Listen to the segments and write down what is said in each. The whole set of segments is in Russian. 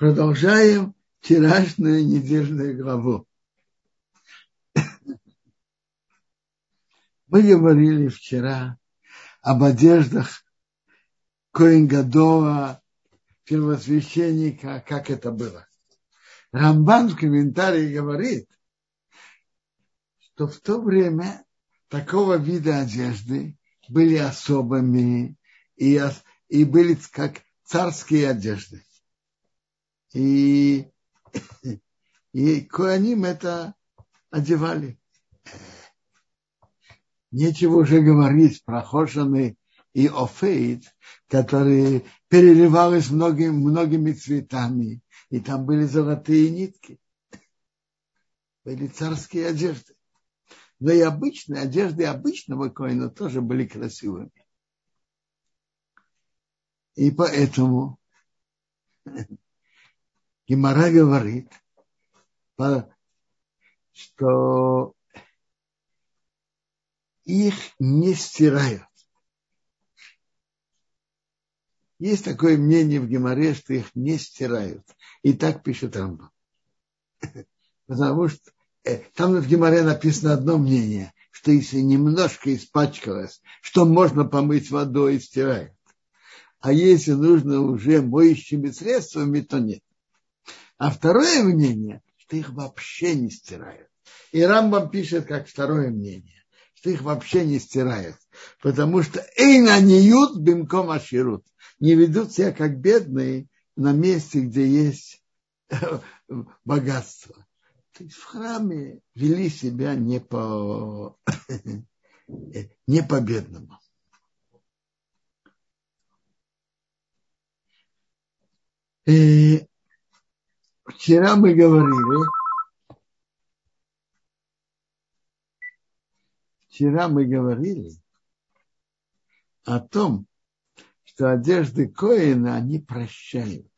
Продолжаем вчерашнюю недельную главу. Мы говорили вчера об одеждах Коингадова, первосвященника, как это было. Рамбан в комментарии говорит, что в то время такого вида одежды были особыми и, и были как царские одежды. И, и коаним это одевали. Нечего уже говорить про хошаны и офейт, которые переливались многими, многими цветами, и там были золотые нитки. Были царские одежды. Но и обычные одежды обычного коина тоже были красивыми. И поэтому Гимара говорит, что их не стирают. Есть такое мнение в Геморе, что их не стирают. И так пишет Рамбам. Потому что э, там в Геморе написано одно мнение, что если немножко испачкалось, что можно помыть водой и стирают. А если нужно уже моющими средствами, то нет. А второе мнение, что их вообще не стирают. И Рамбам пишет как второе мнение, что их вообще не стирают. Потому что эйна не ют бимком аширут. Не ведут себя как бедные на месте, где есть богатство. То есть в храме вели себя не по, не по бедному. И Вчера мы говорили, вчера мы говорили о том, что одежды Коина они прощают.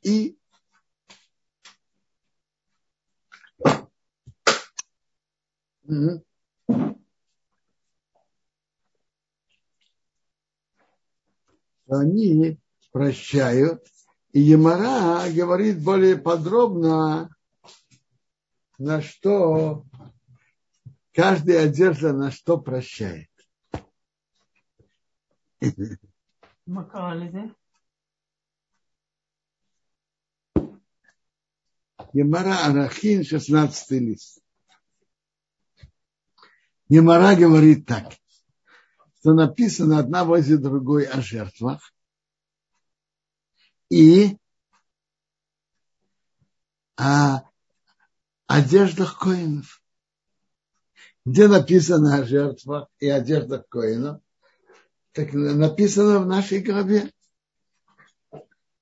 И они прощают и Емара говорит более подробно, на что каждая одежда на что прощает. Емара Арахин, 16 лист. Емара говорит так, что написано одна возле другой о жертвах, и о одеждах коинов. Где написано о жертвах и одеждах коинов? Так написано в нашей главе.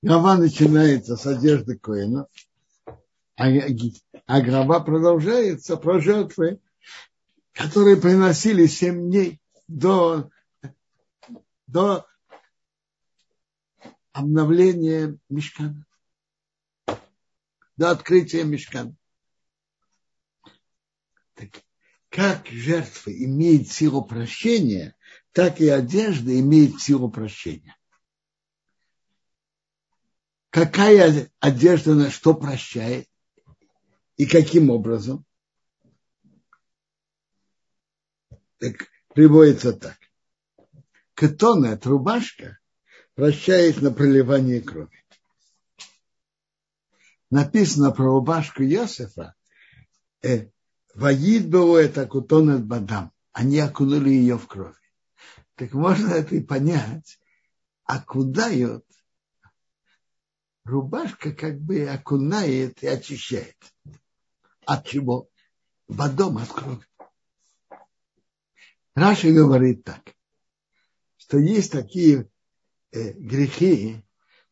Глава начинается с одежды коинов, а, а глава продолжается про жертвы, которые приносили семь дней до, до обновление мешкана, до открытия мешкана. Так, как жертва имеет силу прощения, так и одежда имеет силу прощения. Какая одежда на что прощает и каким образом? Так приводится так. Катона, рубашка, прощает на проливание крови. Написано про рубашку Иосифа, э, Ваид было это кутон бадам. Они окунули ее в кровь. Так можно это и понять. Окудают. Рубашка как бы окунает и очищает. От чего? Водом от крови. Раша говорит так, что есть такие грехи,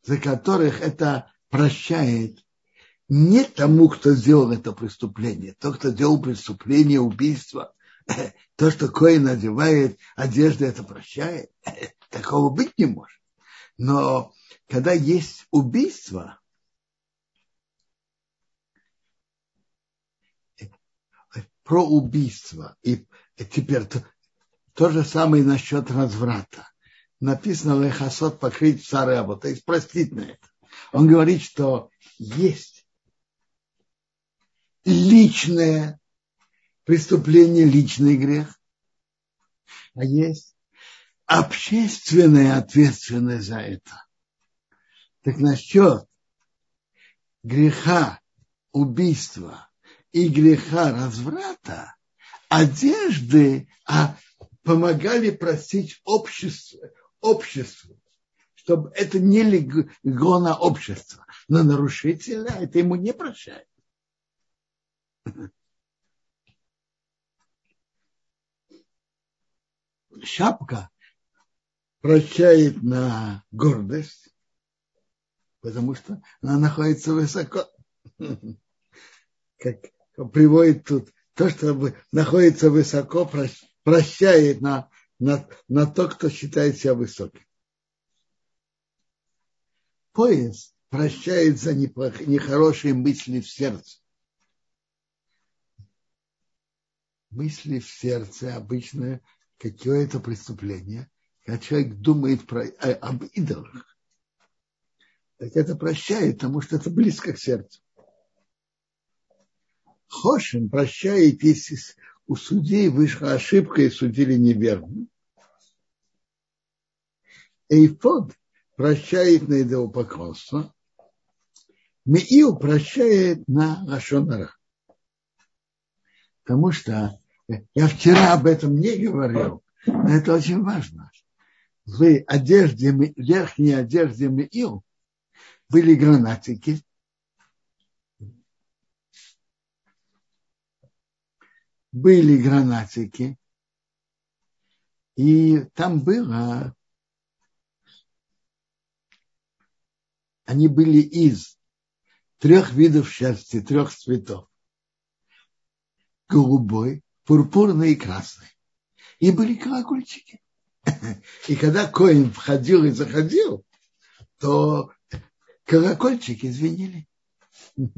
за которых это прощает не тому, кто сделал это преступление. Тот, кто сделал преступление, убийство, то, что Коин надевает одежду, это прощает. Такого быть не может. Но когда есть убийство, про убийство, и теперь то, то же самое насчет разврата написано лехасот покрыть царево, то есть простить на это. Он говорит, что есть личное преступление, личный грех, а есть общественная ответственность за это. Так насчет греха убийства и греха разврата, одежды а помогали простить обществу, обществу, чтобы это не легло на общество. Но нарушителя это ему не прощает. Шапка прощает на гордость, потому что она находится высоко. Как приводит тут, то, что находится высоко, прощает на, на, на то, кто считает себя высоким. Поезд прощает за нехорошие мысли в сердце. Мысли в сердце обычно какое-то преступление, когда человек думает про, э, об идолах так это прощает, потому что это близко к сердцу. Хошин прощает, если у судей вышла ошибка и судили неверно. Эйфод прощает на идолопоклонство. Меил прощает на Лашонара. Потому что я вчера об этом не говорил, но это очень важно. В одежде, верхней одежде Меил были гранатики. Были гранатики. И там было... Они были из трех видов шерсти, трех цветов. Голубой, пурпурный и красный. И были колокольчики. И когда Коин входил и заходил, то колокольчики звенели.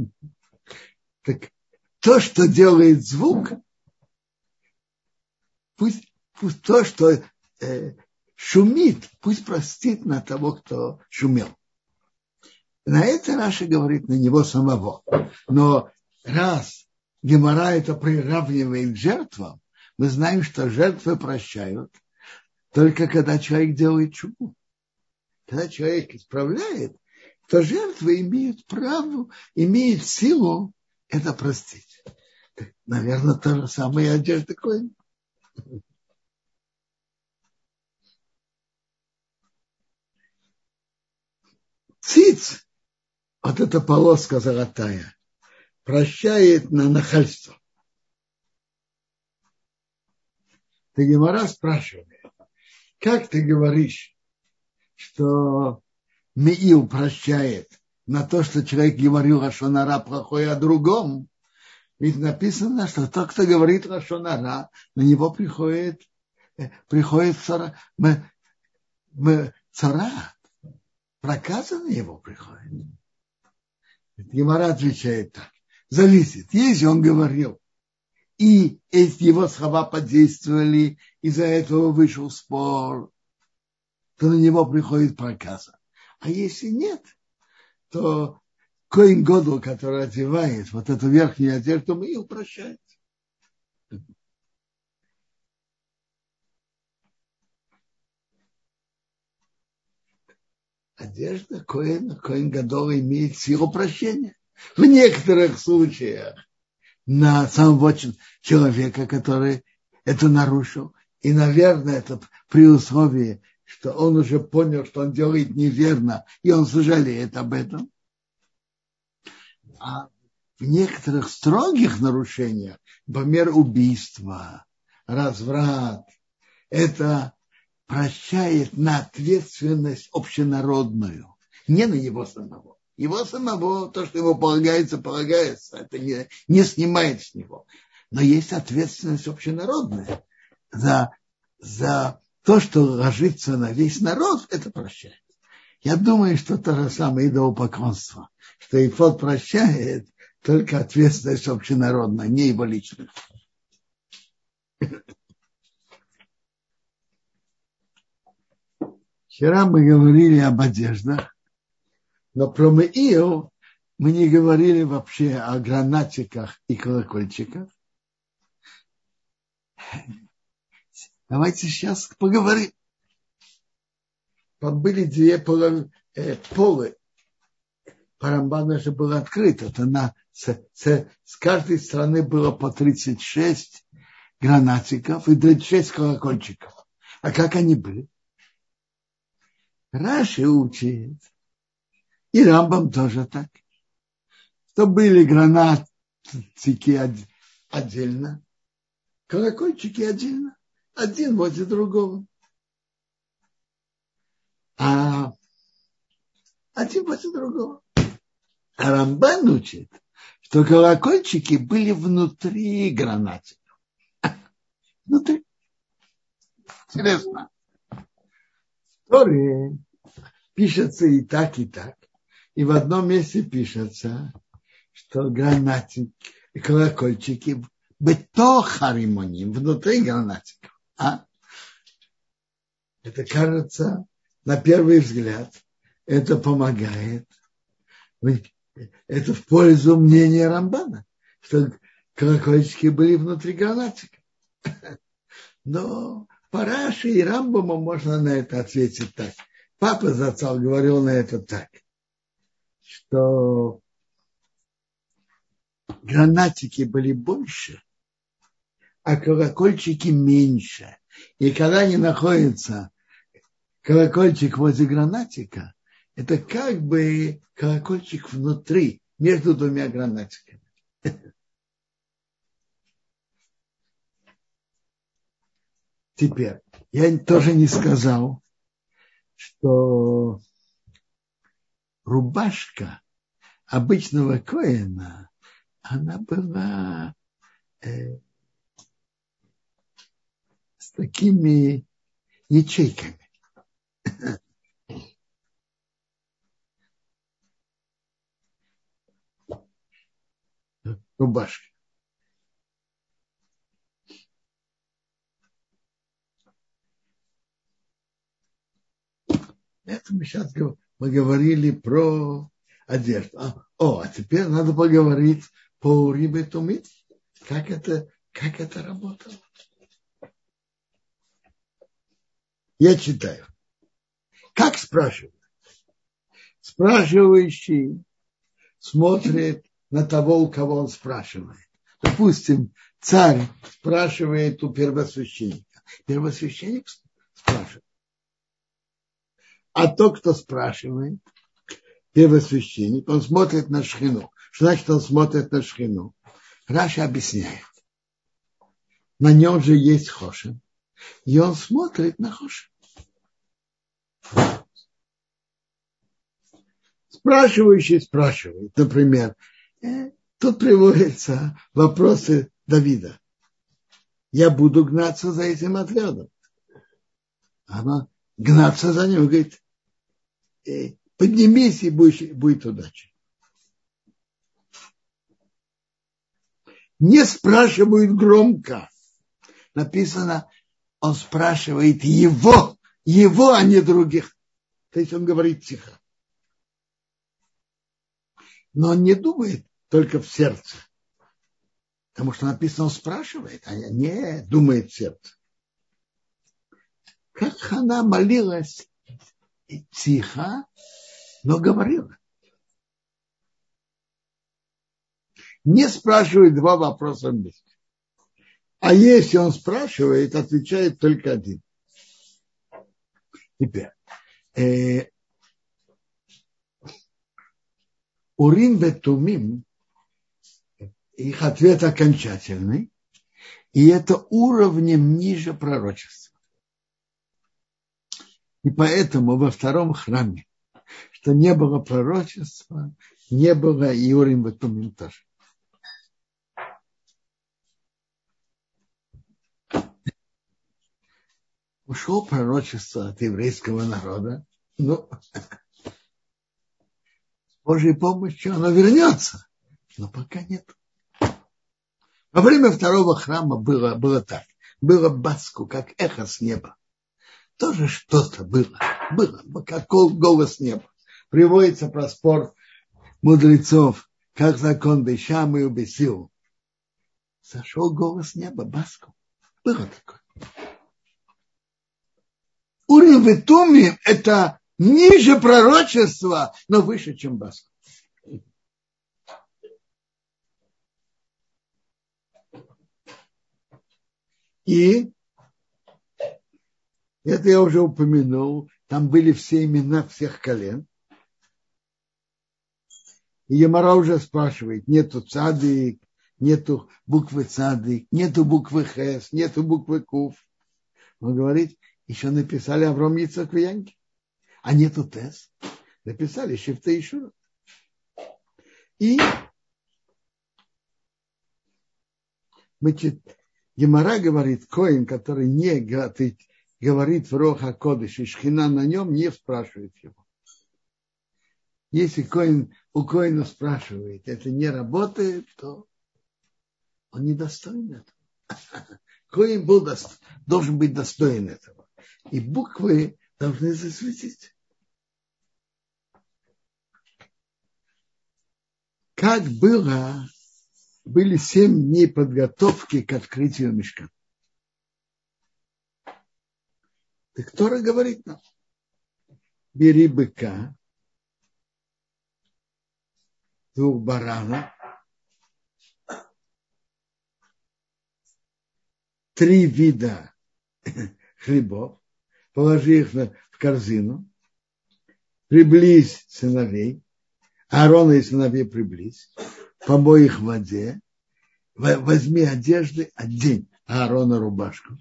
Так то, что делает звук, пусть, пусть то, что э, шумит, пусть простит на того, кто шумел. На это Раша говорит на него самого. Но раз Гемора это приравнивает к жертвам, мы знаем, что жертвы прощают только когда человек делает чубу. Когда человек исправляет, то жертвы имеют право, имеют силу это простить. Наверное, то же самое одежда Коин. Циц, вот эта полоска золотая, прощает на нахальство. Ты Гемора спрашивает, как ты говоришь, что Миил прощает на то, что человек говорил Рашонара плохое о другом, ведь написано, что тот, кто говорит Рашонара, на него приходит, э, приходит цара, мы, мы, цара, проказа на него приходит. Гемора отвечает так. Зависит. Если он говорил, и эти его слова подействовали, из-за этого вышел спор, то на него приходит проказа. А если нет, то Коин Годл, который одевает вот эту верхнюю одежду, мы ее прощаем. Одежда Коина, Коин Гадол имеет силу прощения. В некоторых случаях на самого человека, который это нарушил. И, наверное, это при условии, что он уже понял, что он делает неверно, и он сожалеет об этом. А в некоторых строгих нарушениях, например, убийство, разврат, это прощает на ответственность общенародную, не на него самого. Его самого, то, что ему полагается, полагается, это не, не снимает с него. Но есть ответственность общенародная за, за то, что ложится на весь народ, это прощает. Я думаю, что то же самое идолопоклонство, что Ифот прощает только ответственность общенародная, не его личность. Вчера мы говорили об одеждах. Но про Меил мы не говорили вообще о гранатиках и колокольчиках. Давайте сейчас поговорим. Были две полы, э, полы. Парамбана же было открыто. Это на, с, с, с каждой стороны было по 36 гранатиков и 36 колокольчиков. А как они были? Раши учит. И Рамбам тоже так. Что были гранатики отдельно, колокольчики отдельно, один возле другого. А один возле другого. А Рамбан учит, что колокольчики были внутри гранатиков. Внутри. Интересно. История пишется и так, и так. И в одном месте пишется, что гранатик, колокольчики бетохаримоним, внутри гранатиков. А? Это кажется, на первый взгляд, это помогает. Это в пользу мнения Рамбана, что колокольчики были внутри гранатика. Но по Раши и Рамбаму можно на это ответить так. Папа Зацал говорил на это так, что гранатики были больше, а колокольчики меньше. И когда они находятся, колокольчик возле гранатика, это как бы колокольчик внутри, между двумя гранатиками. Теперь, я тоже не сказал, что рубашка обычного коина, она была э, с такими ячейками. Рубашка. Это мы сейчас мы говорили про одежду. А, о, а теперь надо поговорить по рибе тумит. Как это, как это работало? Я читаю. Как спрашивают? Спрашивающий смотрит на того, у кого он спрашивает. Допустим, царь спрашивает у первосвященника. Первосвященник спрашивает. А тот, кто спрашивает, первосвященник, он смотрит на шхину. Что значит он смотрит на шхину? Раша объясняет. На нем же есть хошин. И он смотрит на хошин. Спрашивающий спрашивает, например, тут приводятся вопросы Давида. Я буду гнаться за этим отрядом. Она гнаться за ним, говорит, Э, поднимись и будет, будет удача. Не спрашивают громко. Написано, он спрашивает его, его, а не других. То есть он говорит тихо. Но он не думает только в сердце. Потому что написано, он спрашивает, а не думает сердце. Как она молилась тихо, но говорила. Не спрашивает два вопроса вместе. А если он спрашивает, отвечает только один. Теперь. Э, Урин Бетумим, их ответ окончательный, и это уровнем ниже пророчества. И поэтому во втором храме, что не было пророчества, не было и Урим Батумим тоже. Ушел пророчество от еврейского народа, ну, Божьей помощью оно вернется, но пока нет. Во время второго храма было, было так. Было баску, как эхо с неба тоже что-то было. Было, как голос неба. приводится про спор мудрецов, как закон Бешам и Убесил. Сошел голос неба, баску. Было такое. Урим Ветумим – это ниже пророчества, но выше, чем баску. И это я уже упомянул, там были все имена всех колен. И Ямара уже спрашивает, нету цадык, нету буквы цадык, нету буквы хес, нету буквы кув. Он говорит, еще написали Авром Яцек Янки, а нету тес. Написали Шифта Шура. И мы чит... Гемора говорит, Коин, который не говорит в Роха Кодыш, и Шхина на нем не спрашивает его. Если Коин, у Коина спрашивает, это не работает, то он не достоин этого. Коин был, должен быть достоин этого. И буквы должны засветить. Как было были семь дней подготовки к открытию мешка. Так Тора говорит нам, бери быка, двух баранов, три вида хлебов, положи их в корзину, приблизь сыновей, Аарона и сыновей приблизь, помой их в воде, возьми одежды, одень Аарона рубашку.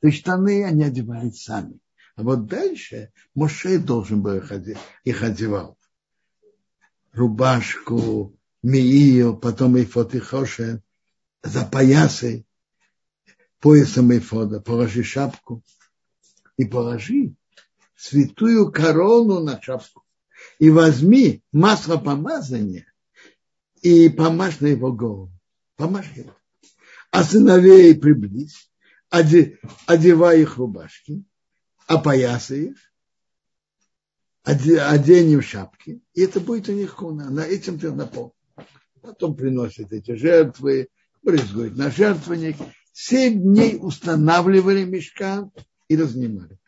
То есть штаны они одевали сами. А вот дальше Моше должен был их, одевать, их одевал. Рубашку, Мию, потом Ифот и Хошен, за поясы, поясом Ифода, положи шапку и положи святую корону на шапку. И возьми масло помазания и помажь на его голову. Помажь его. А сыновей приблизь, одевай их рубашки, опоясай их, одень им шапки, и это будет у них хуна. На этим ты напомнишь. Потом приносят эти жертвы, брызгают на жертвенник. Семь дней устанавливали мешкан и разнимали.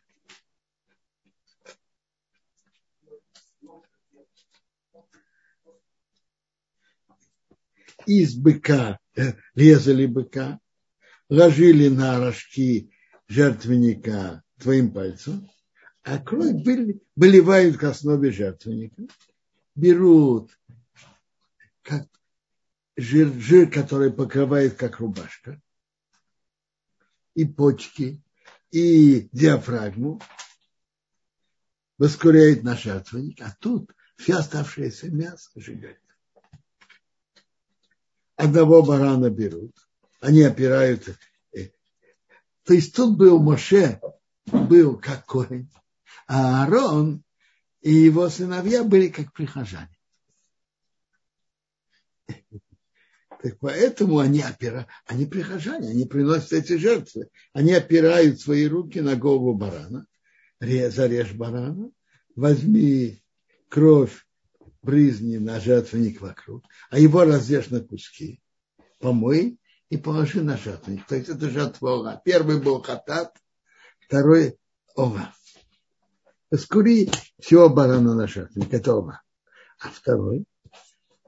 из быка э, резали быка, ложили на рожки жертвенника твоим пальцем, а кровь выливают к основе жертвенника, берут как жир, жир, который покрывает как рубашка, и почки, и диафрагму, воскуряет на жертвенник, а тут все оставшееся мясо сжигают одного барана берут, они опираются. То есть тут был Моше, был как корень, а Аарон и его сыновья были как прихожане. Так поэтому они опирают, они прихожане, они приносят эти жертвы. Они опирают свои руки на голову барана, зарежь барана, возьми кровь брызни на жертвенник вокруг, а его разрежь на куски, помой и положи на жертвенник. То есть это жертва ова. Первый был хатат, второй ова. Скури всего барана на жертвенник, это ова. А второй,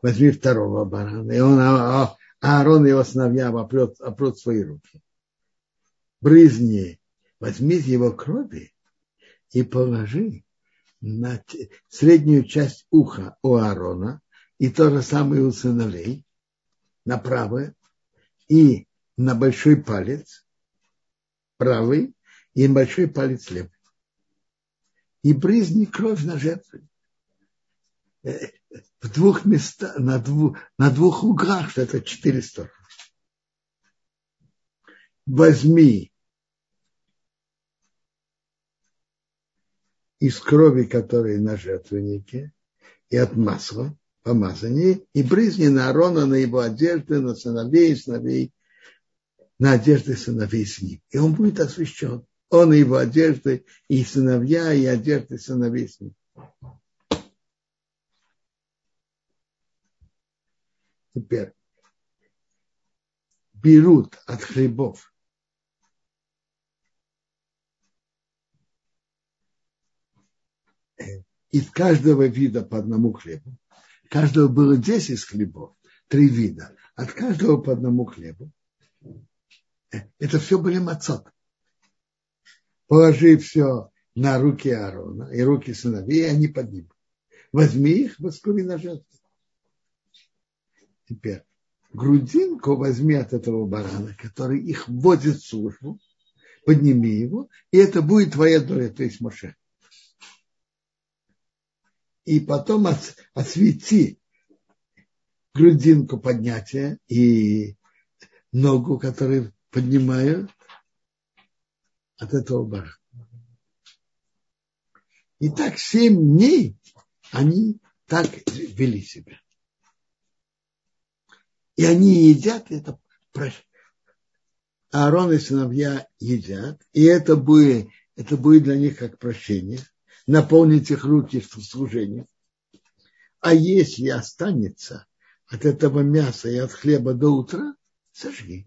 возьми второго барана, и он, а, а, Аарон и его сыновья опрет, опрет свои руки. Брызни, возьми его крови и положи на среднюю часть уха у Аарона и то же самое у сыновей, на правое, и на большой палец правый, и на большой палец левый. И брызни кровь на жертву. В двух местах, на двух, на двух углах, что это четыре стороны. Возьми из крови, которая на жертвеннике, и от масла, помазания, и брызни на Арона, на его одежды, на сыновей сыновей, на одежды сыновей с ним. И он будет освящен. Он и его одежды, и сыновья, и одежды сыновей с ним. Теперь берут от хлебов из каждого вида по одному хлебу. Каждого было 10 хлебов, три вида. От каждого по одному хлебу. Это все были мацот. Положи все на руки Аарона и руки сыновей, и они поднимут. Возьми их, воскури на жертву. Теперь грудинку возьми от этого барана, который их вводит в службу, подними его, и это будет твоя доля, то есть Моше. И потом освети грудинку поднятия и ногу, которую поднимаю от этого барана. И так семь дней они так вели себя. И они едят, это Аарон и сыновья едят, и это будет, это будет для них как прощение, наполнить их руки в служении. А если останется от этого мяса и от хлеба до утра, сожги.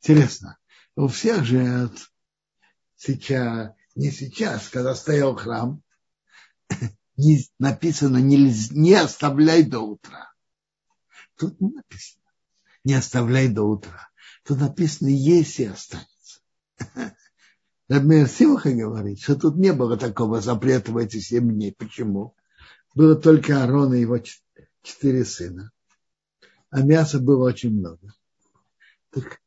Интересно, у всех же сейчас, не сейчас, когда стоял храм, написано не оставляй до утра. Тут не написано не оставляй до утра. Тут написано если останется. Например, Симха говорит, что тут не было такого запрета в эти семь дней. Почему? Было только Аарон и его четыре сына. А мяса было очень много. Так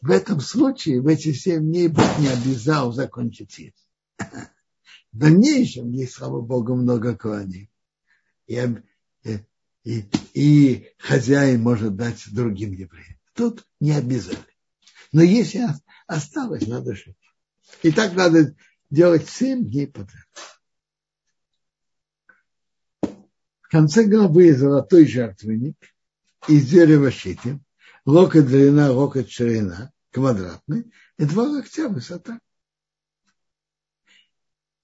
в этом случае, в эти семь дней Бог не обязал закончить есть. В дальнейшем есть, слава Богу, много кланий. И, и, и хозяин может дать другим евреям. Тут не обязали. Но если осталось, надо жить. И так надо делать семь дней подряд. В конце главы золотой жертвенник из дерева щитим, локоть длина, локоть ширина, квадратный, и два локтя высота.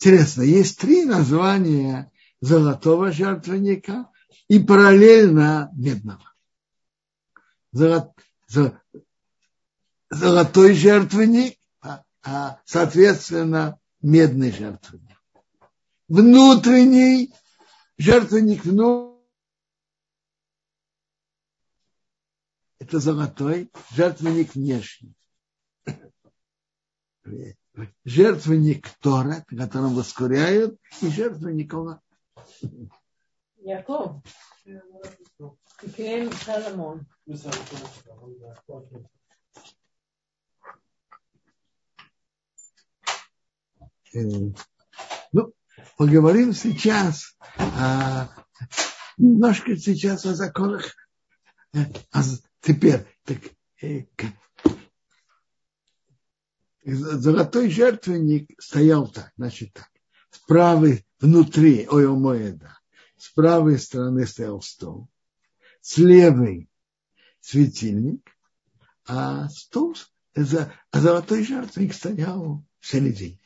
Интересно, есть три названия золотого жертвенника и параллельно медного. Золот, золотой жертвенник, а, а соответственно медный жертвенник. Внутренний жертвенник внутренний это золотой, жертвенник внешний. Жертвенник Тора, которым воскуряют, и жертвенник Аллах. Яков. Кем Соломон. Ну, поговорим сейчас а, немножко сейчас о законах. А теперь, так, э, золотой жертвенник стоял так, значит так. С правой, внутри, ой, Моэда, с правой стороны стоял стол, с левой светильник, а стол, а золотой жертвенник стоял в середине.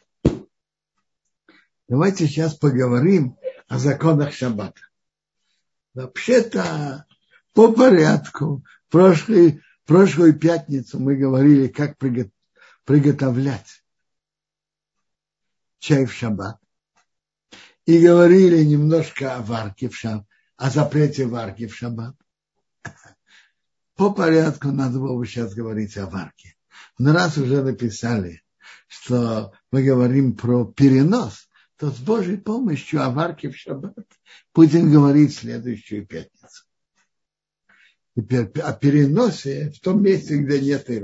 Давайте сейчас поговорим о законах Шаббата. Вообще-то по порядку. Прошлый, прошлую пятницу мы говорили, как приготовлять чай в шаббат. И говорили немножко о варке в шаббат, о запрете варки в шаббат. По порядку надо было бы сейчас говорить о варке. Но раз уже написали, что мы говорим про перенос, то с Божьей помощью о варке в шаббат будем говорить в следующую пятницу. Теперь о переносе в том месте, где нет и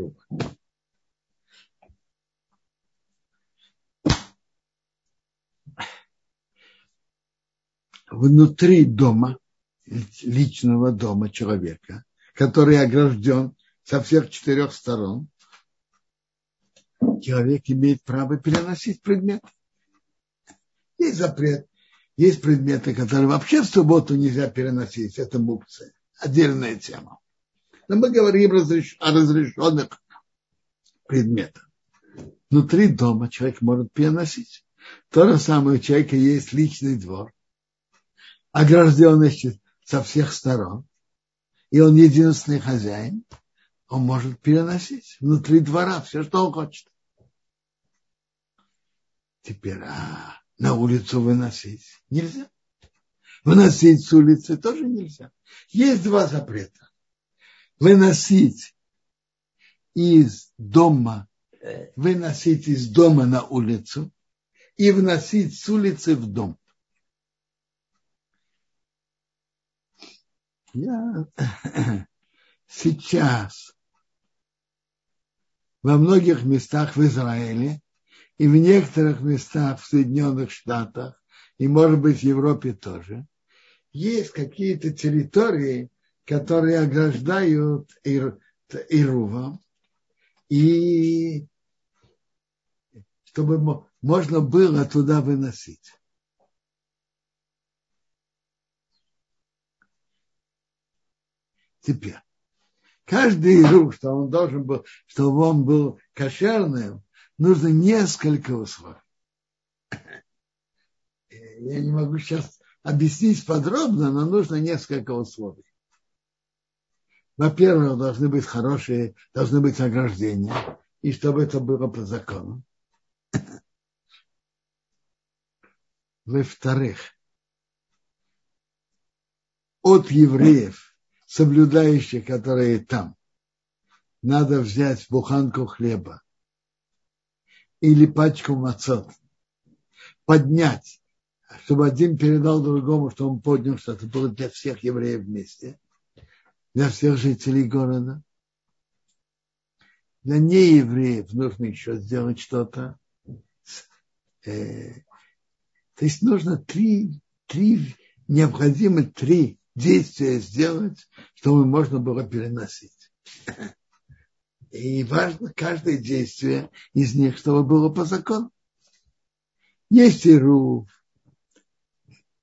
Внутри дома, личного дома человека, который огражден со всех четырех сторон, человек имеет право переносить предметы. Есть запрет. Есть предметы, которые вообще в субботу нельзя переносить. Это мукция отдельная тема. Но мы говорим о разрешенных предметах. Внутри дома человек может переносить. То же самое у человека есть личный двор, огражденный со всех сторон. и он единственный хозяин, он может переносить внутри двора все, что он хочет. Теперь а, на улицу выносить нельзя. Выносить с улицы тоже нельзя. Есть два запрета. Выносить из дома, выносить из дома на улицу и вносить с улицы в дом. Я сейчас во многих местах в Израиле и в некоторых местах в Соединенных Штатах, и, может быть, в Европе тоже, есть какие-то территории, которые ограждают Ирувом, и чтобы можно было туда выносить. Теперь, каждый рук, что он должен был, чтобы он был кошерным, нужно несколько условий. Я не могу сейчас объяснить подробно, но нужно несколько условий. Во-первых, должны быть хорошие, должны быть ограждения, и чтобы это было по закону. Во-вторых, от евреев, соблюдающих, которые там, надо взять буханку хлеба или пачку мацот, поднять, чтобы один передал другому, что он поднял, что это было для всех евреев вместе, для всех жителей города. Для неевреев нужно еще сделать что-то. Э, то есть нужно три, три, необходимо три действия сделать, чтобы можно было переносить. И важно каждое действие из них, чтобы было по закону. Есть и руф,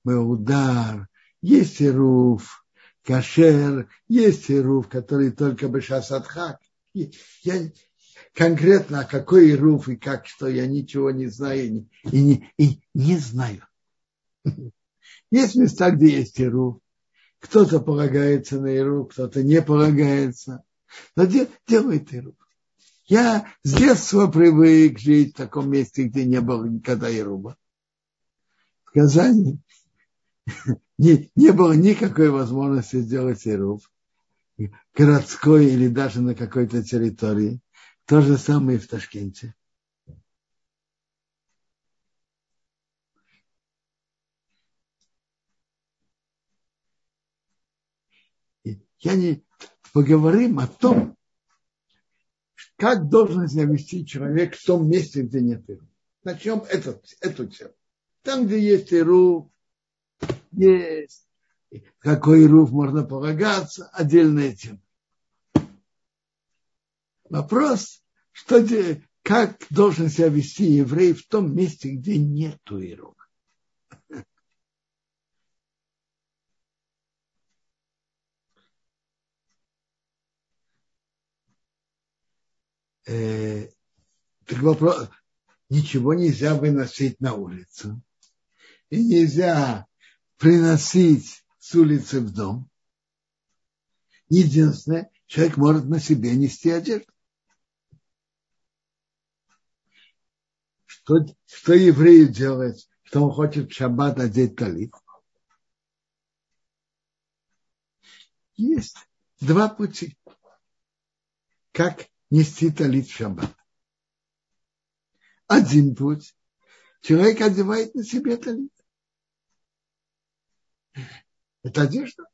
удар, есть и руф, кашер, есть и руф, который только бы шасадхак. Я конкретно какой руф и как что, я ничего не знаю и не, и не знаю. Есть места, где есть и руф. Кто-то полагается на Иру, кто-то не полагается. Но де, делает Иру. Я с детства привык жить в таком месте, где не было никогда Ируба. В Казани не, не было никакой возможности сделать Ируб. Городской или даже на какой-то территории. То же самое и в Ташкенте. Я не поговорим о том, как должен себя вести человек в том месте, где нет Иру. Начнем этот, эту тему. Там, где есть Иру, есть. Какой Иру можно полагаться, отдельная тема. Вопрос, что, как должен себя вести еврей в том месте, где нет Иру. Э, так вопрос, ничего нельзя выносить на улицу. И нельзя приносить с улицы в дом. Единственное, человек может на себе нести одежду. Что, что еврею делать, что он хочет в шаббат одеть талит? Есть два пути. Как нести талит шаббат. Один путь. Человек одевает на себе талит. Это одежда.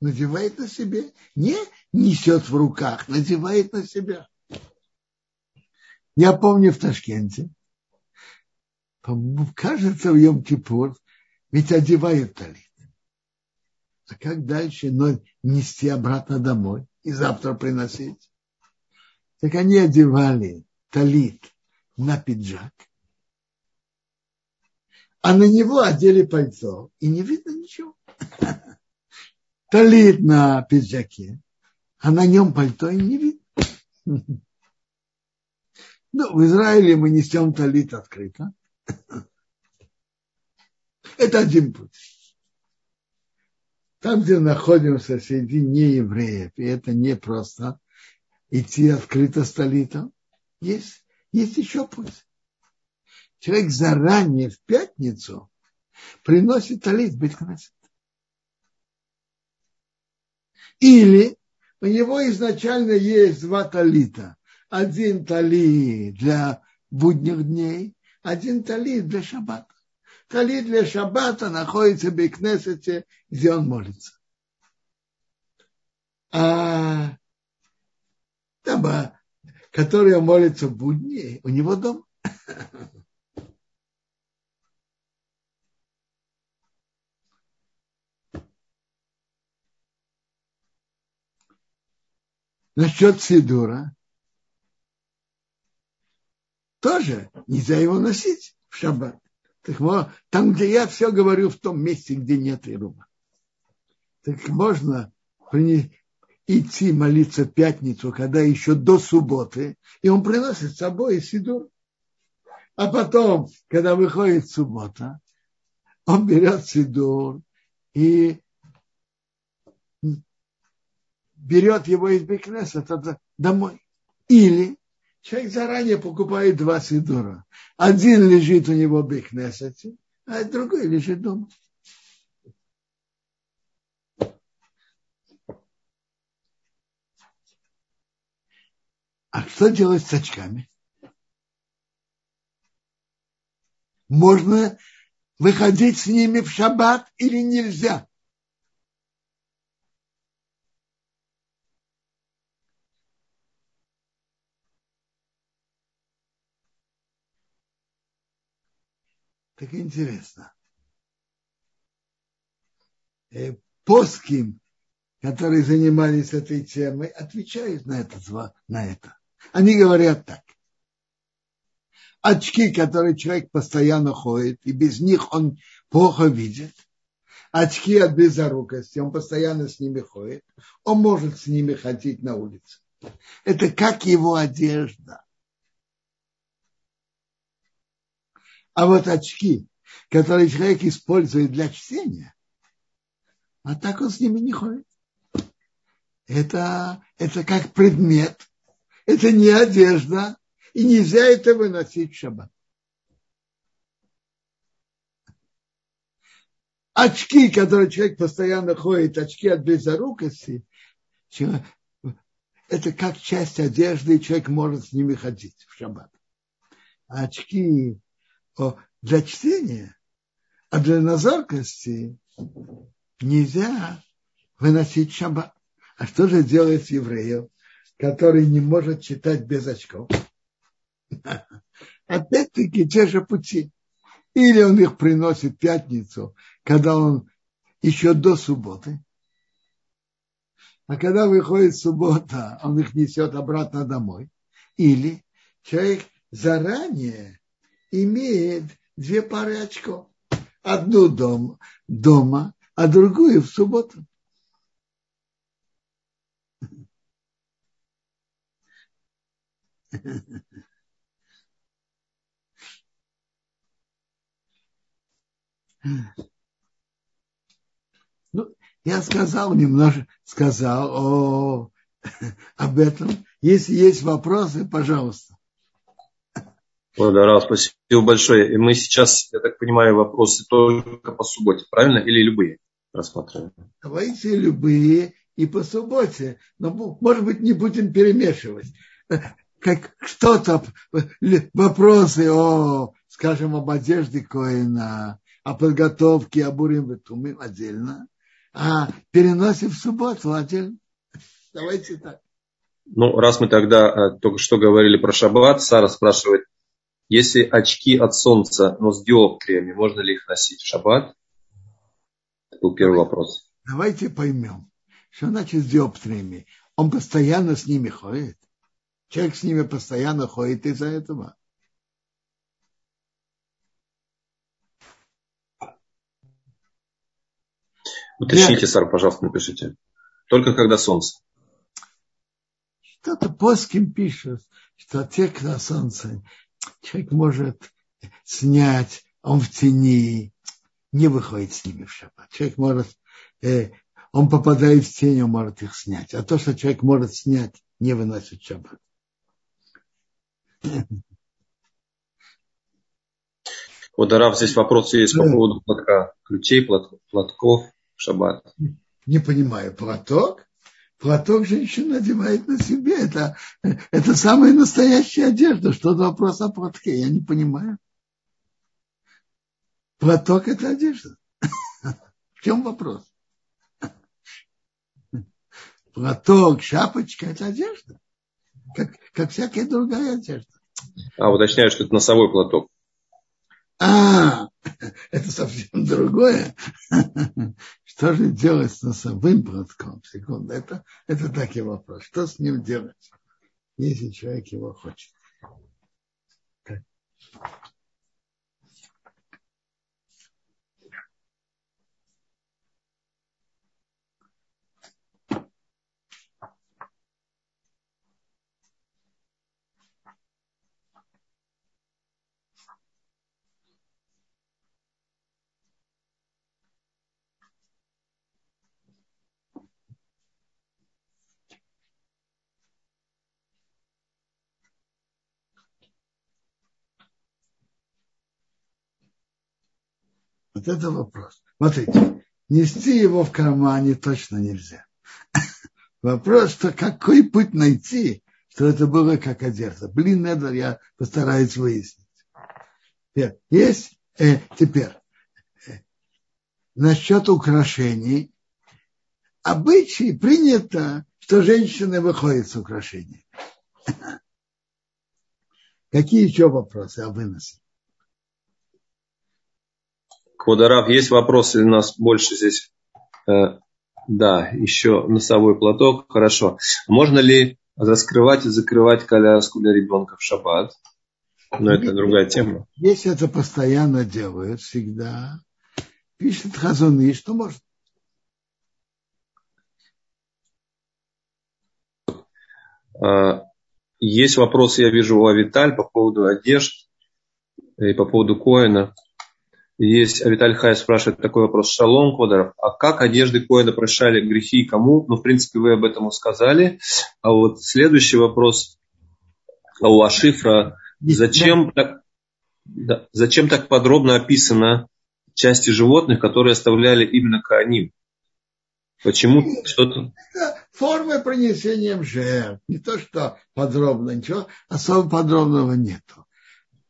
Надевает на себе. Не несет в руках, надевает на себя. Я помню в Ташкенте, кажется, в Йом-Кипур, ведь одевают талит. А как дальше но нести обратно домой и завтра приносить? Так они одевали талит на пиджак, а на него одели пальто, и не видно ничего. Талит на пиджаке, а на нем пальто и не видно. Ну, в Израиле мы несем талит открыто. Это один путь. там, где находимся среди неевреев, и это не просто идти открыто с талитом, есть, есть еще путь. Человек заранее в пятницу приносит талит в Беткнесет. Или у него изначально есть два талита. Один талит для будних дней, один талит для шаббата. Талит для шаббата находится в Бекнесете, где он молится. А Таба, который молится в будни, у него дом. Насчет Сидура тоже нельзя его носить в шаббат. Там, где я все говорю, в том месте, где нет Ирума. Так можно идти молиться в пятницу, когда еще до субботы, и он приносит с собой Сидур. А потом, когда выходит суббота, он берет Сидур и берет его из Бекнеса домой. Или человек заранее покупает два сидура. Один лежит у него в Бекнесете, а другой лежит дома. А что делать с очками? Можно выходить с ними в шаббат или нельзя? Так интересно. Э, Поским, которые занимались этой темой, отвечают на это. На это. Они говорят так. Очки, которые человек постоянно ходит, и без них он плохо видит. Очки от близорукости, он постоянно с ними ходит. Он может с ними ходить на улице. Это как его одежда. А вот очки, которые человек использует для чтения, а так он с ними не ходит. Это, это как предмет, это не одежда, и нельзя это выносить в шаббат. Очки, которые человек постоянно ходит, очки от близорукости, это как часть одежды, и человек может с ними ходить в шаббат. А очки для чтения, а для назоркости нельзя выносить шаббат. А что же делает евреев, который не может читать без очков? Опять-таки те же пути. Или он их приносит в пятницу, когда он еще до субботы. А когда выходит суббота, он их несет обратно домой. Или человек заранее имеет две пары очков. Одну дом, дома, а другую в субботу. Ну, я сказал немножко, сказал о, об этом. Если есть вопросы, пожалуйста. Благодарю, спасибо большое. И мы сейчас, я так понимаю, вопросы только по субботе, правильно? Или любые рассматриваем? Давайте любые и по субботе. Но, может быть, не будем перемешивать. Как что-то, вопросы о, скажем, об одежде Коина, о подготовке, о бурим Ветумим отдельно, а переносим в субботу отдельно. Давайте так. Ну, раз мы тогда э, только что говорили про шаббат, Сара спрашивает, если очки от солнца, но с диоптриями, можно ли их носить в шаббат? Это был первый вопрос. Давайте поймем, что значит с диоптриями. Он постоянно с ними ходит. Человек с ними постоянно ходит из-за этого. Уточните, Сар, пожалуйста, напишите. Только когда солнце. Что-то плоским пишет, что те, когда солнце, человек может снять, он в тени, не выходит с ними в шаббат. Человек может, э, он попадает в тень, он может их снять. А то, что человек может снять, не выносит шаббат. Вот, Раф, здесь вопрос есть по поводу платка. Ключей, платков, шаббат. Не понимаю, платок? Платок женщина надевает на себе. Это, это самая настоящая одежда. Что за вопрос о платке? Я не понимаю. Платок – это одежда. В чем вопрос? Платок, шапочка – это одежда. Как, как всякая другая одежда. А, уточняю, что это носовой платок. А, это совсем другое. Что же делать с носовым платком? Секунду, это, это такой вопрос. Что с ним делать, если человек его хочет? Вот это вопрос. Смотрите, нести его в кармане точно нельзя. Вопрос, что какой путь найти, что это было как одежда. Блин, это я постараюсь выяснить. Есть э, теперь э, насчет украшений. Обычай принято, что женщины выходят с украшениями. Какие еще вопросы о выносе? Квадарав, есть вопросы у нас больше здесь? Э, да, еще носовой платок. Хорошо. Можно ли раскрывать и закрывать коляску для ребенка в шаббат? Но это другая тема. Если это постоянно делают, всегда пишет Хазуны, что может. Э, есть вопрос, я вижу, у Авиталь по поводу одежд и по поводу Коина. Есть Авиталь Хай спрашивает такой вопрос. Шалом, Квадаров, а как одежды Коэна прощали грехи и кому? Ну, в принципе, вы об этом сказали. А вот следующий вопрос а у Ашифра. Зачем так, да, зачем так подробно описано части животных, которые оставляли именно Кааним? Почему что-то... Формы принесения жертв. Не то, что подробно, ничего особо подробного нету.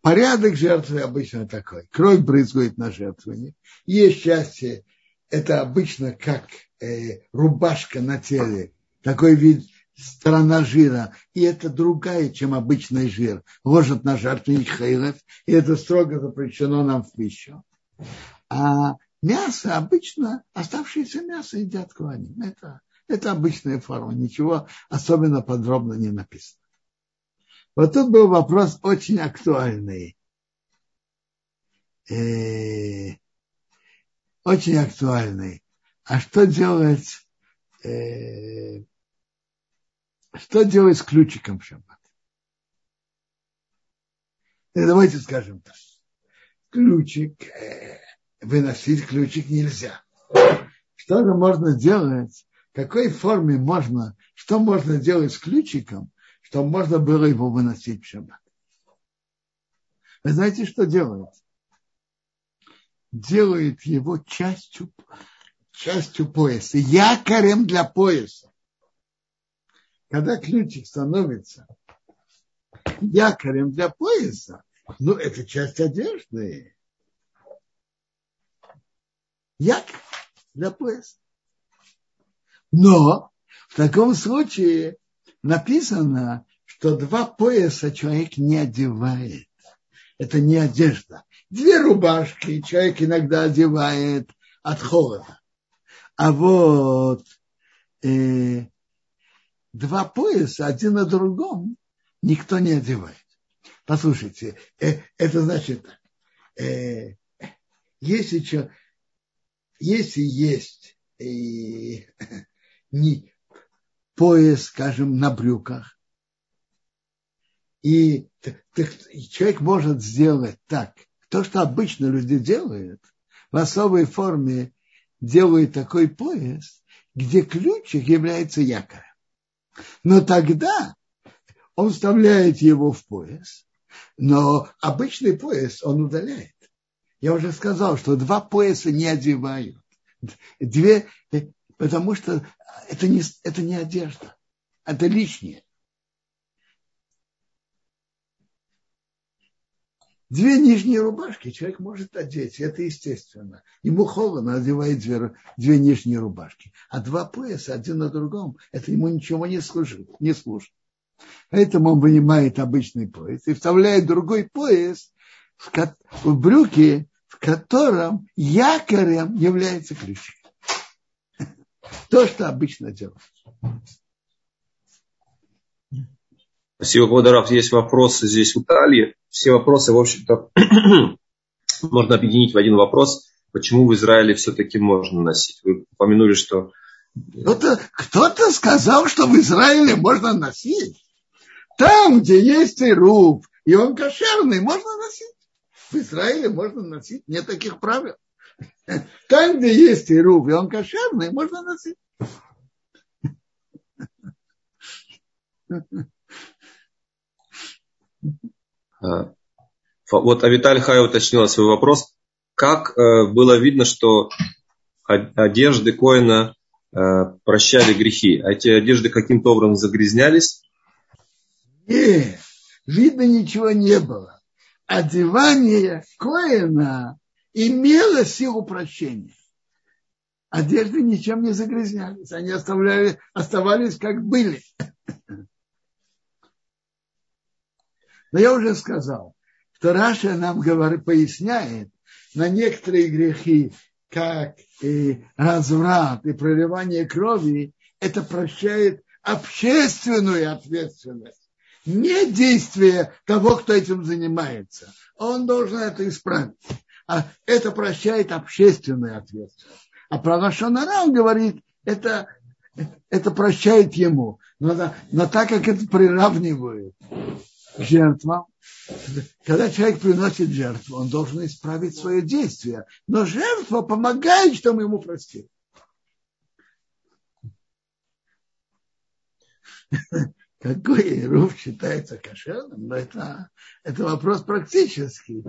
Порядок жертвы обычно такой. Кровь брызгает на жертвенник. Есть счастье, это обычно как э, рубашка на теле, такой вид сторона жира, и это другая, чем обычный жир. Ложат на жертвенник хейлев, и это строго запрещено нам в пищу. А мясо обычно, оставшееся мясо едят кланим. Это, это обычная форма, ничего особенно подробно не написано. Вот тут был вопрос очень актуальный. Э, очень актуальный. А что делать, э, что делать с ключиком в шаббат? Э, давайте скажем так. Ключик, э, выносить ключик нельзя. Что же можно делать? Какой форме можно, что можно делать с ключиком, чтобы можно было его выносить в шаббат. Вы знаете, что делают? Делают его частью, частью пояса, якорем для пояса. Когда ключик становится якорем для пояса, ну, это часть одежды. Якорь для пояса. Но в таком случае написано, что два пояса человек не одевает. Это не одежда. Две рубашки человек иногда одевает от холода. А вот э, два пояса один на другом никто не одевает. Послушайте, э, это значит так. Э, если, если есть э, не, пояс, скажем, на брюках. И, так, человек может сделать так. То, что обычно люди делают, в особой форме делают такой пояс, где ключик является якорем. Но тогда он вставляет его в пояс, но обычный пояс он удаляет. Я уже сказал, что два пояса не одевают. Две, потому что это не, это не одежда, это лишнее. Две нижние рубашки человек может одеть, это естественно. Ему холодно, одевает две, две нижние рубашки. А два пояса один на другом, это ему ничего не служит, не служит. Поэтому он вынимает обычный пояс и вставляет другой пояс в, брюки, в котором якорем является ключик. То, что обычно делают. Спасибо, Квадоров. Есть вопросы здесь в Италии. Все вопросы, в общем-то, можно объединить в один вопрос. Почему в Израиле все-таки можно носить? Вы упомянули, что... Кто-то, кто-то сказал, что в Израиле можно носить. Там, где есть ируп, и он кошерный, можно носить. В Израиле можно носить, нет таких правил. Там, где есть ируп, и он кошерный, можно носить. А, вот Авиталь Хай уточнила свой вопрос. Как э, было видно, что одежды Коина э, прощали грехи? А эти одежды каким-то образом загрязнялись? Нет, видно ничего не было. Одевание Коина имело силу прощения. Одежды ничем не загрязнялись, они оставляли, оставались как были. Но я уже сказал, что Раша нам говорит, поясняет на некоторые грехи, как и разврат и проливание крови, это прощает общественную ответственность, не действие того, кто этим занимается. Он должен это исправить. А это прощает общественную ответственность. А про Лашонара он говорит, это, это прощает ему. Но, но так как это приравнивает жертва, когда человек приносит жертву, он должен исправить свое действие. Но жертва помогает, чтобы ему простили. Какой руф считается кошерным, но это, это вопрос практический.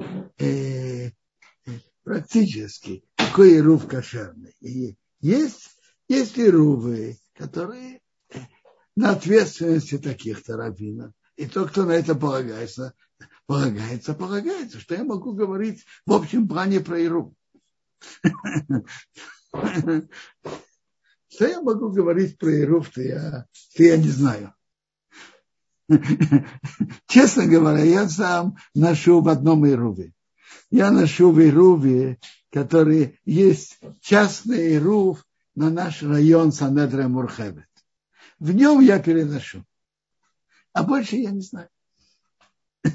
Э, практически. Какой руф кошерный. И есть, есть и рувы, которые на ответственности таких-то раввинов. И тот, кто на это полагается, полагается, полагается. Что я могу говорить в общем плане про Иру? Что я могу говорить про Иру, что я, что я не знаю. Честно говоря, я сам ношу в одном Ируве. Я ношу в Ируве, который есть частный Ирув на наш район Санедра Мурхевет. В нем я переношу. А больше я не знаю.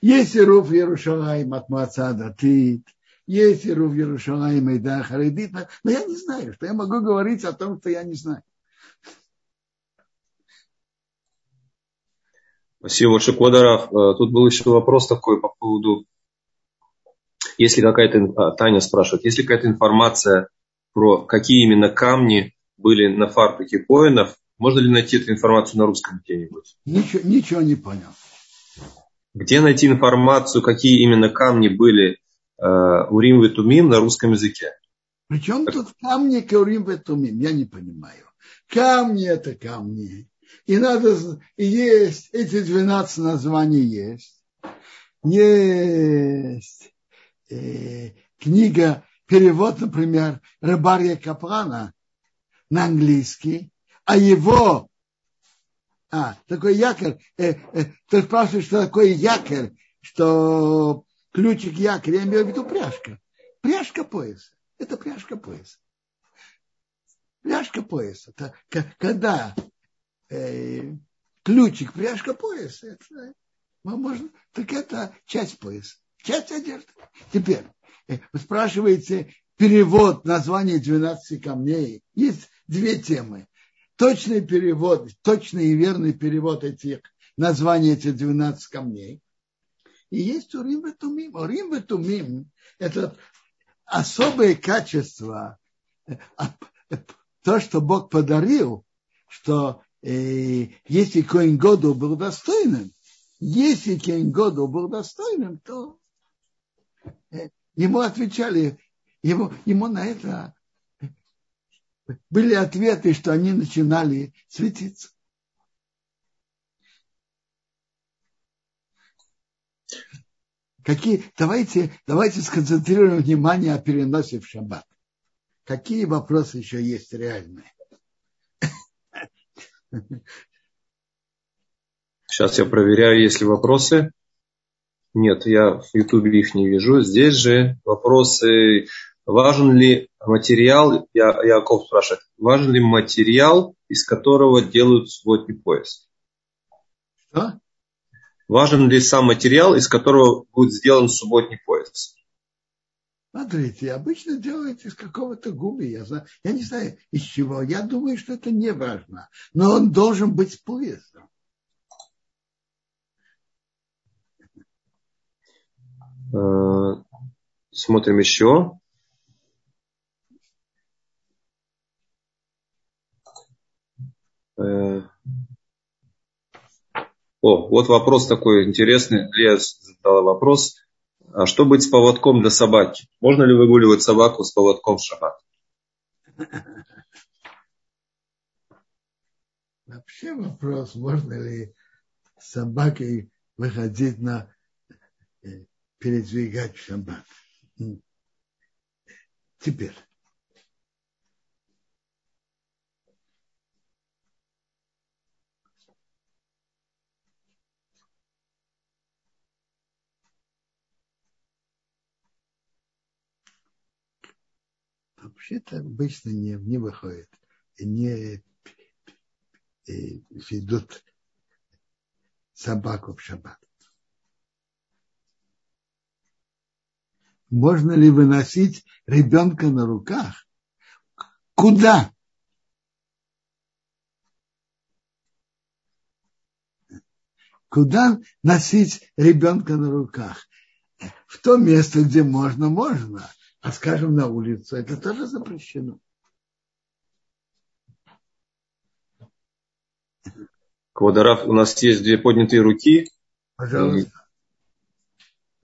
Есть Ируф Ярушалаем от Мацада Тит, есть Ируф Ярушалаем и Харидит, но я не знаю, что я могу говорить о том, что я не знаю. Спасибо большое, Квадаров. Э, тут был еще вопрос такой по поводу, если какая-то, а, Таня спрашивает, есть ли какая-то информация про какие именно камни были на фартуке коинов, можно ли найти эту информацию на русском где-нибудь? Ничего, ничего не понял. Где найти информацию, какие именно камни были э, Урим и Тумим на русском языке? Причем тут камни к Урим и Тумим? Я не понимаю. Камни это камни. И надо, и есть, эти 12 названий есть. Есть э, книга, перевод, например, Рыбарья Каплана на английский, а его, а, такой якорь, э, э, ты спрашиваешь, что такое якорь, что ключик якорь, я имею в виду пряжка. Пряжка пояса. Это пряжка пояса. Пряжка пояса. Это, когда э, ключик, пряжка пояса, это, можно, так это часть пояса, часть одежды. Теперь, э, вы спрашиваете перевод названия 12 камней. Есть две темы точный перевод, точный и верный перевод этих названий этих 12 камней. И есть Урим и Тумим. Урим и Тумим – это особые качества, то, что Бог подарил, что э, если Коин Году был достойным, если Коин Году был достойным, то э, ему отвечали, ему, ему на это были ответы, что они начинали светиться. Какие, давайте, давайте сконцентрируем внимание о переносе в шаббат. Какие вопросы еще есть реальные? Сейчас я проверяю, есть ли вопросы. Нет, я в Ютубе их не вижу. Здесь же вопросы. Важен ли материал, я, Яков спрашивает, важен ли материал, из которого делают субботний пояс? Что? Важен ли сам материал, из которого будет сделан субботний пояс? Смотрите, обычно делают из какого-то губи. Я, знаю, я не знаю из чего. Я думаю, что это не важно. Но он должен быть с поясом. Смотрим еще. Э, о, вот вопрос такой интересный. Лия задала вопрос. А что быть с поводком для собаки? Можно ли выгуливать собаку с поводком в шаббат? Вообще вопрос, можно ли с собакой выходить на э, передвигать шаббат. Теперь. Вообще-то обычно не, не выходит, не ведут собаку в шаббат. Можно ли выносить ребенка на руках? Куда? Куда носить ребенка на руках? В то место, где можно, можно. А скажем, на улицу, это тоже запрещено. Квадраф, у нас есть две поднятые руки. Пожалуйста.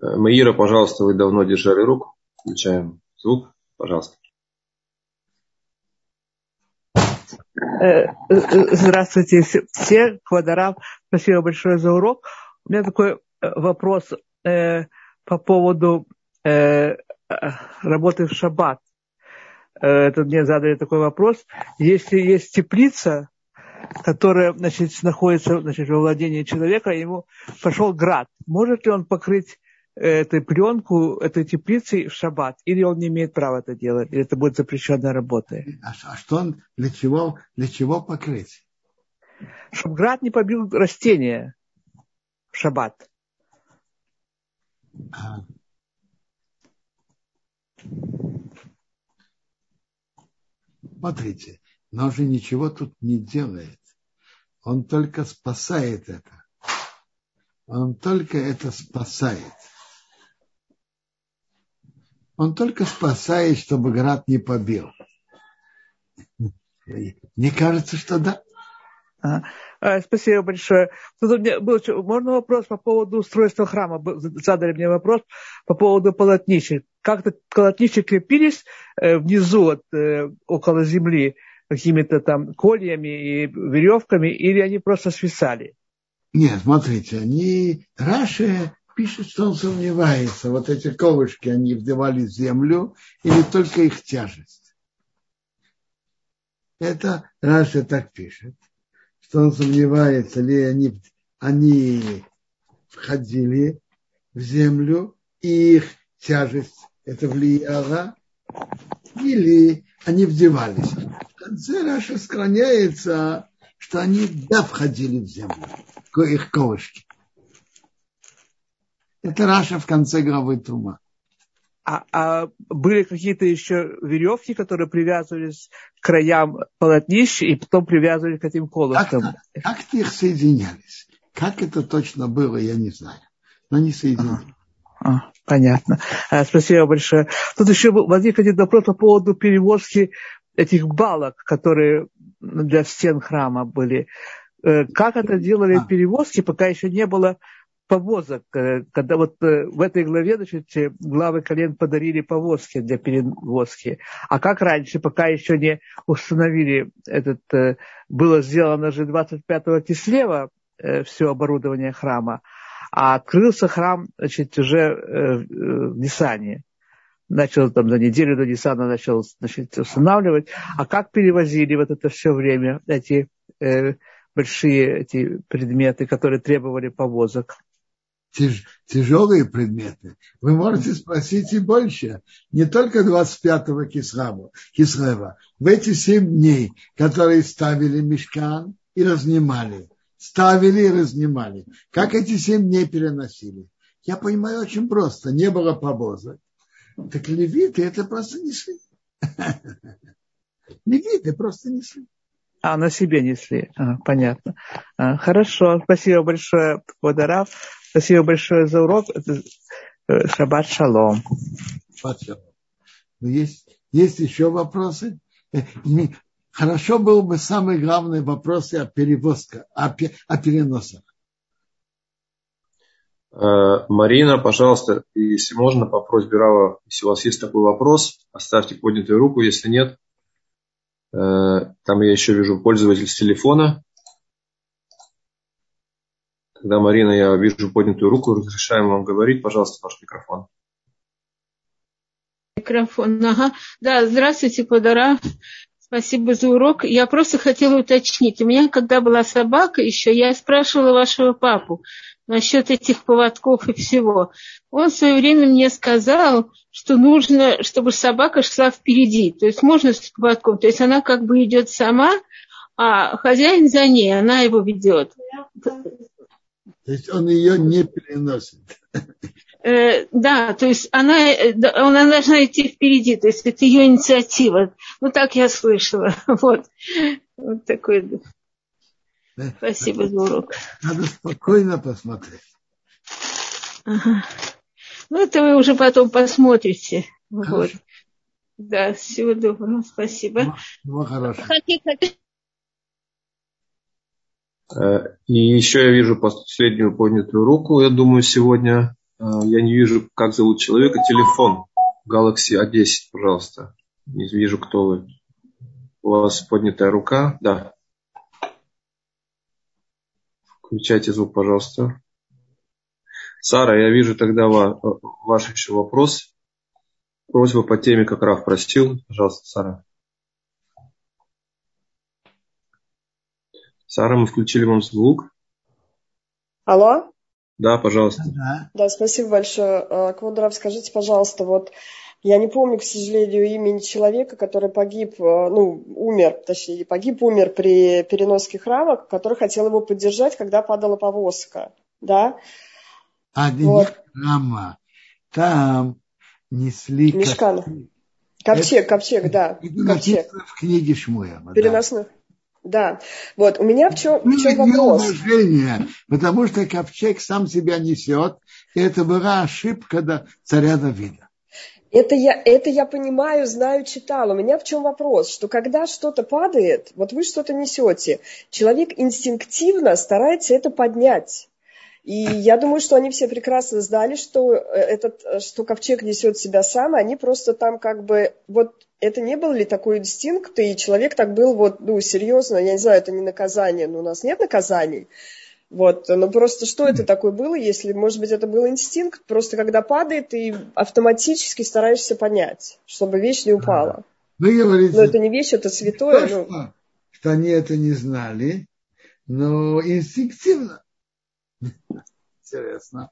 Э, Маира, пожалуйста, вы давно держали руку. Включаем звук, пожалуйста. Э, э, здравствуйте все. Квадорав, спасибо большое за урок. У меня такой вопрос по поводу работы в шаббат. Это мне задали такой вопрос. Если есть теплица, которая значит, находится значит, во владении человека, ему пошел град, может ли он покрыть эту пленку этой теплицы в шаббат, или он не имеет права это делать, или это будет запрещенной работой. А, а что он, для чего, для чего покрыть? Чтобы град не побил растения в шаббат. А. Смотрите, но он же ничего тут не делает. Он только спасает это. Он только это спасает. Он только спасает, чтобы град не побил. Мне кажется, что да. А, спасибо большое. Тут у меня был, можно вопрос по поводу устройства храма? Задали мне вопрос по поводу полотнища. Как-то полотнища крепились э, внизу, вот, э, около земли, какими-то там кольями и веревками, или они просто свисали? Нет, смотрите, они, Раши пишет, что он сомневается, вот эти колышки, они вдевали в землю или только их тяжесть. Это Раша так пишет, что он сомневается, ли они, они входили в землю, и их тяжесть это влияло, или они вдевались. В конце Раша склоняется, что они да входили в землю, их колышки. Это Раша в конце главы Тума. А, а были какие-то еще веревки, которые привязывались к краям полотнища и потом привязывали к этим колышкам? Как, как их соединялись? Как это точно было, я не знаю. Но не соединялись. А, понятно. А, спасибо большое. Тут еще возник один вопрос по поводу перевозки этих балок, которые для стен храма были. Э, как это делали перевозки, пока еще не было повозок. Э, когда вот э, в этой главе, значит, главы колен подарили повозки для перевозки. А как раньше, пока еще не установили этот, было сделано же 25-го кислева все оборудование храма, а открылся храм, значит, уже в Нисане начал там за неделю до Ниссана начал значит, устанавливать. А как перевозили вот это все время эти э, большие эти предметы, которые требовали повозок? Тяж, тяжелые предметы. Вы можете спросить и больше. Не только 25-го Кисрева, Кисрева. В эти семь дней, которые ставили мешкан и разнимали. Ставили и разнимали. Как эти семь дней переносили? Я понимаю очень просто. Не было повозок так левиты это просто несли. Левиты просто несли. А, на себе несли. А, понятно. А, хорошо. Спасибо большое, Водорав. Спасибо большое за урок. Э, шаббат шалом. Шаббат шалом. Но есть, есть еще вопросы? Э, хорошо было бы самые главные вопросы о перевозках, о, о переносах. Э, Марина, пожалуйста, если можно, по просьбе Рава, если у вас есть такой вопрос, оставьте поднятую руку, если нет. Там я еще вижу пользователь с телефона. Тогда, Марина, я вижу поднятую руку, разрешаем вам говорить. Пожалуйста, ваш микрофон. Микрофон, ага. Да, здравствуйте, Подора. Спасибо за урок. Я просто хотела уточнить. У меня, когда была собака еще, я спрашивала вашего папу, насчет этих поводков и всего. Он в свое время мне сказал, что нужно, чтобы собака шла впереди. То есть можно с поводком. То есть она как бы идет сама, а хозяин за ней, она его ведет. То есть он ее не переносит. Э, да, то есть она, она должна идти впереди, то есть это ее инициатива. Ну, так я слышала. Вот, вот такой Спасибо за урок. Надо спокойно посмотреть. Ага. Ну, это вы уже потом посмотрите. Вот. Да, всего доброго. Спасибо. Ну, хорошо. Э, и еще я вижу последнюю поднятую руку, я думаю, сегодня. Э, я не вижу, как зовут человека. Телефон Galaxy A10, пожалуйста. Не вижу, кто вы. У вас поднятая рука. Да. Включайте звук, пожалуйста. Сара, я вижу тогда ваш еще вопрос. Просьба по теме, как Раф просил. Пожалуйста, Сара. Сара, мы включили вам звук. Алло? Да, пожалуйста. Да, да спасибо большое. А, Квадрав, скажите, пожалуйста, вот я не помню, к сожалению, имени человека, который погиб, э, ну, умер, точнее, погиб, умер при переноске храма, который хотел его поддержать, когда падала повозка. Да? А вот. храма. Там несли... Мешкан. Ковчег, ковчег, да. Это ковчег. в книге Шмуя. Переносных. Да. Вот, у меня в чем, в чем вопрос? Уважение, потому что ковчег сам себя несет, и это была ошибка до царя Давида. Это я, это я понимаю, знаю, читал. У меня в чем вопрос, что когда что-то падает, вот вы что-то несете, человек инстинктивно старается это поднять. И я думаю, что они все прекрасно знали, что, э, этот, э, что ковчег несет себя сам, они просто там как бы, вот это не был ли такой инстинкт, и человек так был вот, ну, серьезно, я не знаю, это не наказание, но у нас нет наказаний, вот, ну просто что это такое было, если, может быть, это был инстинкт, просто когда падает, ты автоматически стараешься понять, чтобы вещь не упала. Вы говорите, но это не вещь, это святое. То, ну... что они это не знали, но инстинктивно. Интересно.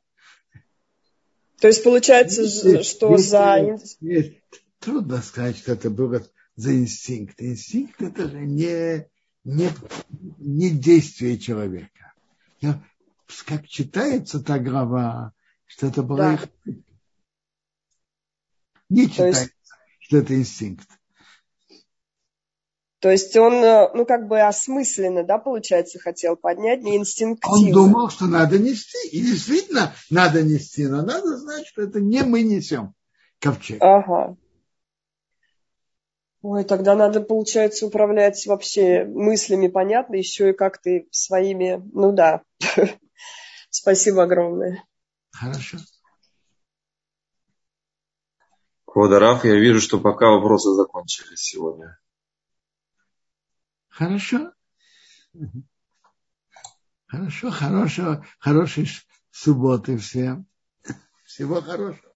То есть получается, есть, что есть, за... Есть. Трудно сказать, что это было за инстинкт. Инстинкт это же не, не, не действие человека я, как читается та глава, что это было да. их... Не читается, есть... что это инстинкт. То есть он, э, ну, как бы осмысленно, да, получается, хотел поднять, не инстинктивно. Он думал, что надо нести. И действительно надо нести, но надо знать, что это не мы несем ковчег. Ага. Ой, тогда надо, получается, управлять вообще мыслями, понятно, еще и как-то своими... Ну да. Спасибо огромное. Хорошо. Квадараф, я вижу, что пока вопросы закончились сегодня. Хорошо. Хорошо, хорошего, хорошей субботы всем. Всего хорошего.